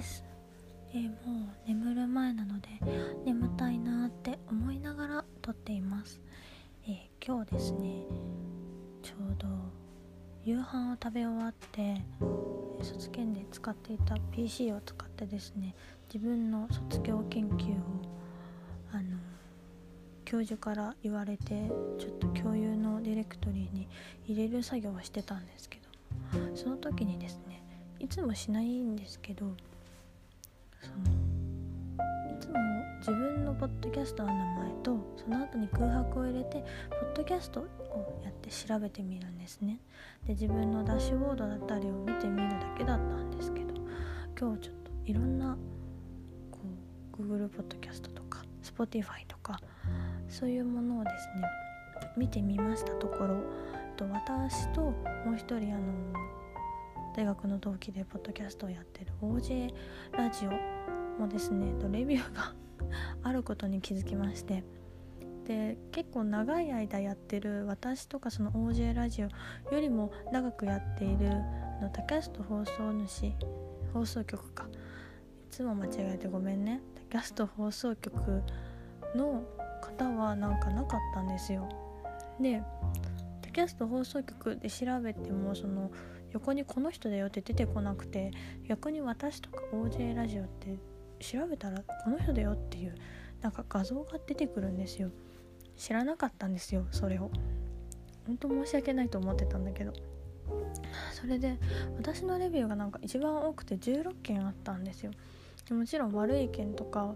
です、えーもう眠る前なので眠たいなって思いながら撮っています、えー今日ですねちょうど夕飯を食べ終わって卒検で使っていた PC を使ってですね自分の卒業研究をあの教授から言われてちょっと共有のディレクトリーに入れる作業をしてたんですけどその時にですねいつもしないんですけどそのいつも自分のポッドキャストの名前とその後に空白を入れてポッドキャストをやって調べてみるんですね。で自分のダッシュボードだったりを見てみるだけだったんですけど今日ちょっといろんなこう Google ポッドキャストとか Spotify とかそういうものをですね見てみましたところ。と私ともう一人あの大学の同期でポッドキャストをやってる OJ ラジオもですねレビューが あることに気づきましてで結構長い間やってる私とかその OJ ラジオよりも長くやっているあのタキャスト放送主放送局か。いつも間違えてごめんね。タキャスト放送局の方はなんかなかったんですよ。でタキャスト放送局で調べてもその横にこの人だよって出てこなくて逆に私とか OJ ラジオって調べたらこの人だよっていうなんか画像が出てくるんですよ。知らなかったんですよそれを。本当申し訳ないと思ってたんだけど。それで私のレビューがなんか一番多くて16件あったんですよ。もちろん悪い意見とか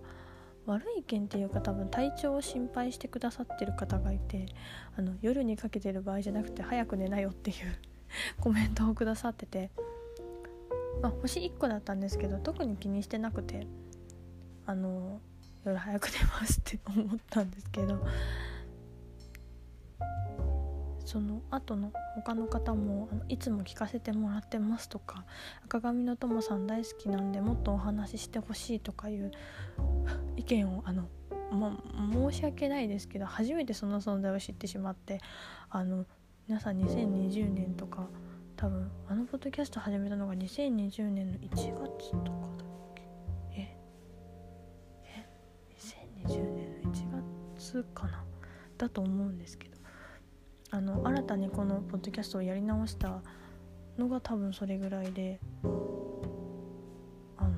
悪い意見っていうか多分体調を心配してくださってる方がいてあの夜にかけてる場合じゃなくて早く寝なよっていう。コメントをくださってて、まあ、星1個だったんですけど特に気にしてなくて。あの夜早く寝ますって思ったんですけど。その後の他の方もあのいつも聞かせてもらってますとか赤髪の友さん大好きなんでもっとお話ししてほしいとかいう 意見をあのもう申し訳ないですけど初めてその存在を知ってしまってあの皆さん2020年とか多分あのポッドキャスト始めたのが2020年の1月とかだっけ？え？え？2020年の1月かな？だと思うんですけど。あの新たにこのポッドキャストをやり直したのが多分それぐらいであの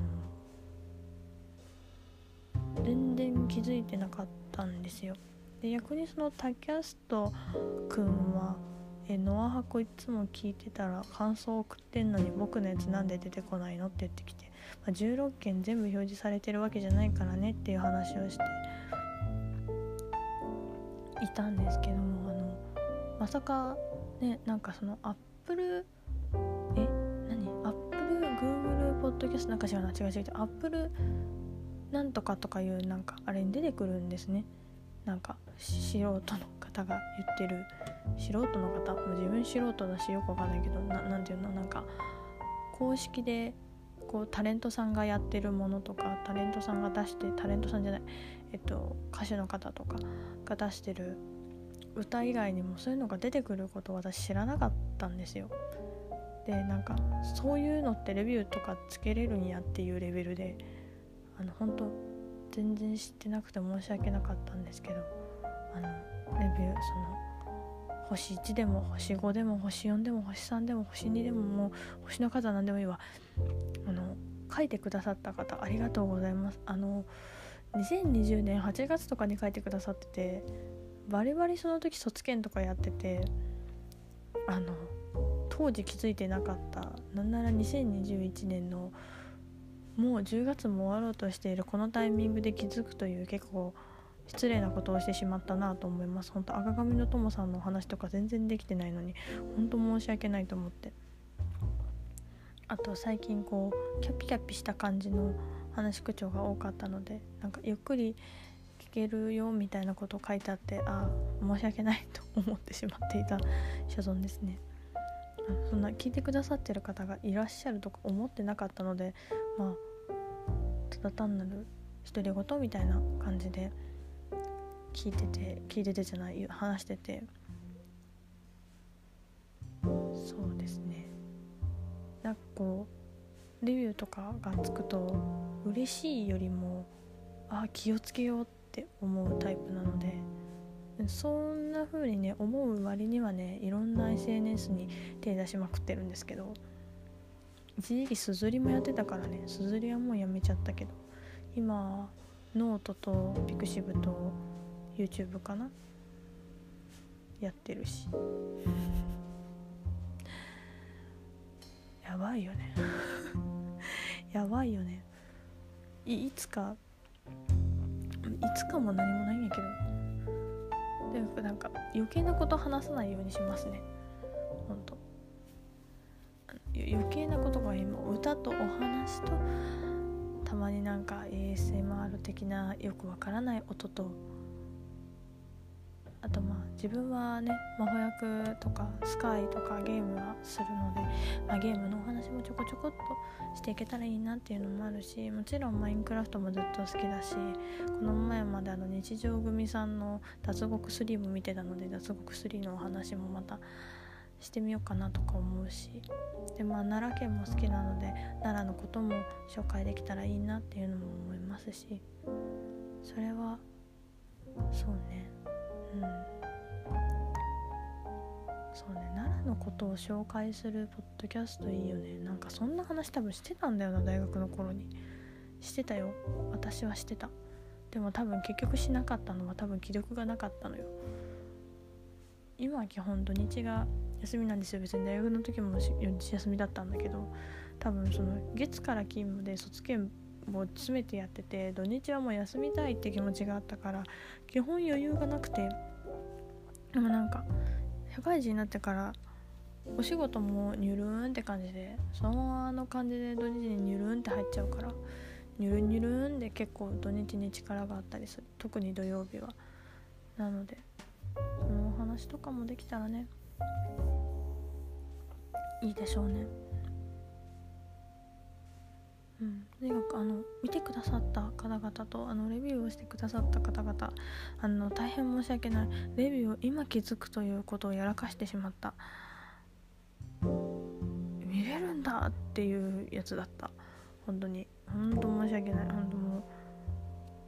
全然気づいてなかったんですよ。で逆にそのタキャストくんは「えノア箱いつも聞いてたら感想送ってんのに僕のやつなんで出てこないの?」って言ってきて、まあ、16件全部表示されてるわけじゃないからねっていう話をしていたんですけどもあのまさかねなんかそのアップルえ何？アップルグーグルポッドキャストなんか違うな違う違う違うアップルなんとかとかいうなんかあれに出てくるんですねなんか素人の方が言ってる素人の方もう自分素人だしよくわかんないけどななんていうのなんか公式でこうタレントさんがやってるものとかタレントさんが出してタレントさんじゃないえっと歌手の方とかが出してる歌以外にもそういうのが出てくることを私知らなかったんですよ。でなんかそういうのってレビューとかつけれるんやっていうレベルであの本当全然知ってなくて申し訳なかったんですけどあのレビューその星1でも星5でも星4でも星3でも星2でももう星の数は何でもいいわ。あの書いてくださった方ありがとうございます。あの2020年8月とかに書いてくださっててバリバリその時卒検とかやっててあの当時気づいてなかったなんなら2021年のもう10月も終わろうとしているこのタイミングで気づくという結構失礼なことをしてしまったなと思います。本当赤髪の友さんのお話とか全然できてないのに本当申し訳ないと思って。あと最近こうキャピキャピした感じの話し口調が多かったのでなんかゆっくり聞けるよみたいなことを書いてあってああ申し訳ないと思ってしまっていた所存ですね。そんな聞いてくださってる方がいらっしゃるとか思ってなかったのでまあただ単なる独り言みたいな感じで聞いてて聞いててじゃない話してて。そうですね。なんかこうレビューとかがつくと嬉しいよりもあ気をつけようって思うタイプなのでそんな風にね思う割にはねいろんな SNS に手出しまくってるんですけど一時期すずりもやってたからねすずりはもうやめちゃったけど今ノートと pixiv と YouTube かなやってるし。やばいよね。やばいよね。いつかいつかも何もないんやけど。でもなんか余計なこと話さないようにしますね。ほんと余計なことが今歌とお話とたまになんか ASMR 的なよくわからない音と自分はね魔法役とかスカイとかゲームはするので、まあ、ゲームのお話もちょこちょこっとしていけたらいいなっていうのもあるしもちろんマインクラフトもずっと好きだしこの前まであの日常組さんの脱獄3も見てたので脱獄3のお話もまたしてみようかなとか思うしでまあ奈良県も好きなので奈良のことも紹介できたらいいなっていうのも思いますしそれはそうね。うん。そうね奈良のことを紹介するポッドキャストいいよね。なんかそんな話多分してたんだよな大学の頃に。してたよ。私はしてた。でも多分結局しなかったのは多分気力がなかったのよ。今は基本土日が休みなんですよ。別に大学の時も休みだったんだけど。多分その月から勤務で卒検も詰めてやってて土日はもう休みたいって気持ちがあったから基本余裕がなくて。でもなんか社会人になってからお仕事もニュルーンって感じでそのままの感じで土日にニュルーンって入っちゃうからニュルニュルーンで結構土日に力があったりする。特に土曜日は。なのでそのお話とかもできたらねいいでしょうね。うん。とにかくあの見てくださった方々とあのレビューをしてくださった方々あの大変申し訳ない。レビューを今気づくということをやらかしてしまった。見れるんだっていうやつだった。本当に。本当申し訳ない。本当もう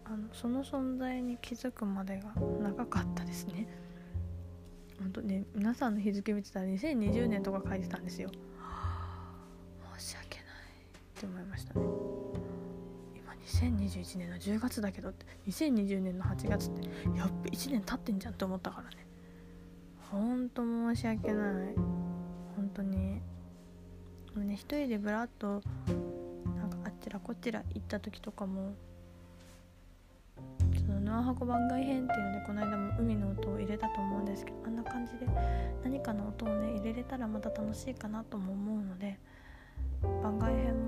あのその存在に気づくまでが長かったですね。本当ね皆さんの日付見てたら2020年とか書いてたんですよ。って思いましたね。今2021年の10月だけどって。2020年の8月って。やっべ1年経ってんじゃんって思ったからね。ほんと申し訳ない。本当に。もうね一人でブラッとなんかあっちらこっちら行った時とかもそのノア箱番外編っていうのでこの間も海の音を入れたと思うんですけどあんな感じで何かの音をね入れれたらまた楽しいかなとも思うので番外編も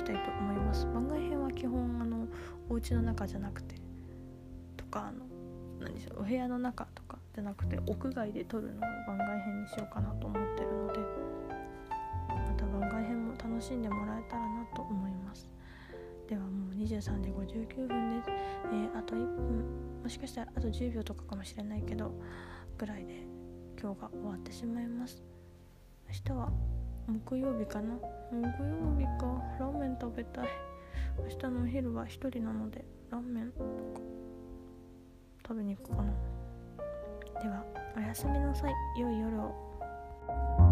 きたいと思います。番外編は基本あのお家の中じゃなくてとかあの何でしょうお部屋の中とかじゃなくて屋外で撮るのを番外編にしようかなと思ってるのでまた番外編も楽しんでもらえたらなと思います。ではもう23時59分です、えー、あと1分もしかしたらあと10秒とかかもしれないけどぐらいで今日が終わってしまいます。明日は木曜日かな？木曜日か。ラーメン食べたい。明日のお昼は1人なのでラーメンとか食べに行くかな。ではおやすみなさい。良い夜を。